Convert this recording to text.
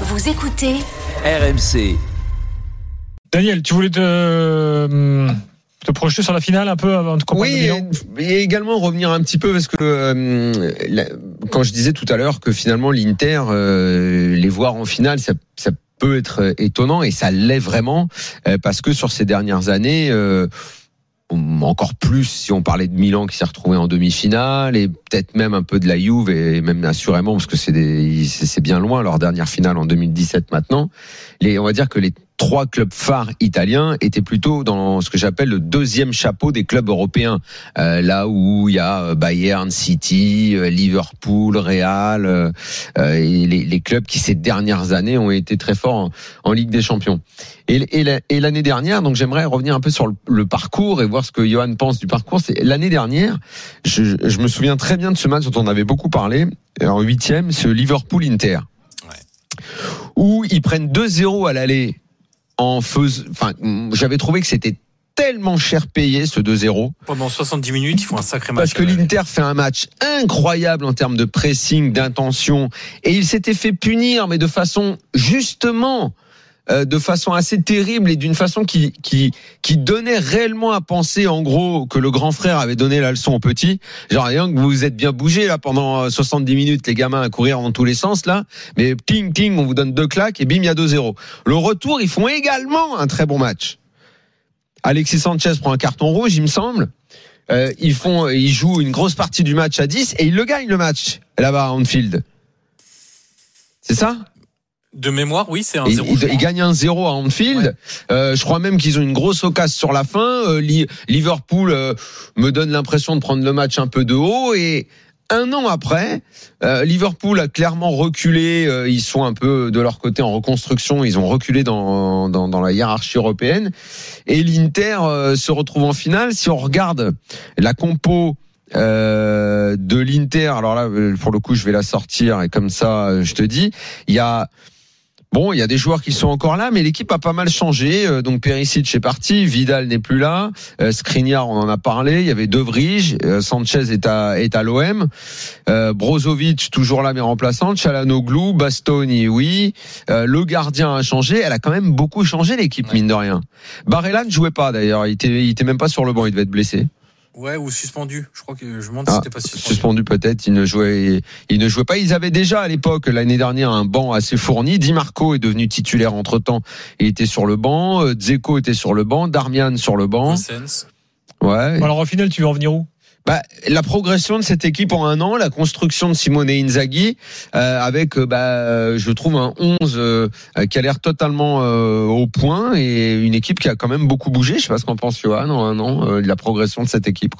Vous écoutez RMC. Daniel, tu voulais te, hum, te projeter sur la finale un peu avant de comprendre Oui, et également revenir un petit peu parce que euh, la- quand je disais tout à l'heure que finalement l'Inter, euh, les voir en finale, ça, ça peut être euh, étonnant et ça l'est vraiment euh, parce que sur ces dernières années. Encore plus si on parlait de Milan qui s'est retrouvé en demi-finale et peut-être même un peu de la Juve et même assurément parce que c'est bien loin leur dernière finale en 2017 maintenant. Les, on va dire que les trois clubs phares italiens étaient plutôt dans ce que j'appelle le deuxième chapeau des clubs européens, Euh, là où il y a euh, Bayern, City, euh, Liverpool, Real, euh, et les, les clubs qui ces dernières années ont été très forts en, en Ligue des Champions. Et, et la- et l'année dernière, donc j'aimerais revenir un peu sur le, le parcours et voir ce que Johan pense du parcours. C'est l'année dernière, je, je me souviens très bien de ce match dont on avait beaucoup parlé en huitième, ce Liverpool-Inter, où ils prennent 2-0 à l'aller en faisant. Enfin, j'avais trouvé que c'était tellement cher payé ce 2-0 Pendant 70 minutes, ils font un sacré match. parce que l'Inter fait un match incroyable en termes de pressing, d'intention, et il s'était fait punir, mais de façon justement, de façon assez terrible et d'une façon qui, qui qui donnait réellement à penser, en gros, que le grand frère avait donné la leçon au petit. Genre, que vous êtes bien bougé là pendant euh, 70 minutes, les gamins à courir dans tous les sens là, mais ting ting, on vous donne deux claques et bim, il y a 2-0. Le retour, ils font également un très bon match. Alexis Sanchez prend un carton rouge, il me semble. Euh, ils font, ils jouent une grosse partie du match à 10 et ils le gagnent le match là-bas à Anfield. C'est ça? De mémoire, oui, c'est un ils, 0. ils- ils gagnent un 0 à Anfield. Euh, je crois même qu'ils ont une grosse occasion sur la fin. Euh, Li- Liverpool euh, me donne l'impression de prendre le match un peu de haut et un an après, euh, Liverpool a clairement reculé. euh, ils sont un peu de leur côté en reconstruction. Ils ont reculé dans, dans, dans la hiérarchie européenne. Et l'Inter euh, se retrouve en finale. Si on regarde la compo euh, de l'Inter, alors là, pour le coup, je vais la sortir et comme ça, je te dis, il y a Bon, il y a des joueurs qui sont encore là, mais l'équipe a pas mal changé. Euh, Donc Perisic est parti, Vidal n'est plus là, euh, Skriniar on en a parlé. Il y avait De Vrij, euh, Sanchez est à est à l'OM, euh, Brozovic toujours là mais remplaçant, Chalanoglu, Bastoni oui. Le gardien a changé. Elle a quand même beaucoup changé l'équipe mine de rien. Barella ne jouait pas d'ailleurs. Il était il était même pas sur le banc. Il devait être blessé. Ouais, ou suspendu. Je crois que je me demande si Ah, c'était pas suspendu. suspendu peut-être. Il ne jouait, il ne jouait pas. Ils avaient déjà à l'époque l'année dernière un banc assez fourni. Di Marco est devenu titulaire entre temps et était sur le banc. Euh, Dzeko était sur le banc. Darmian sur le banc. Ouais. Alors au final, tu veux en venir où? Bah, la progression de cette équipe en un an, la construction de Simone Inzaghi, euh, avec, euh, bah, je trouve un 11 euh, qui a l'air totalement au point et une équipe qui a quand même beaucoup bougé. Je sais pas ce qu'en pense Johan en un an, de la progression de cette équipe.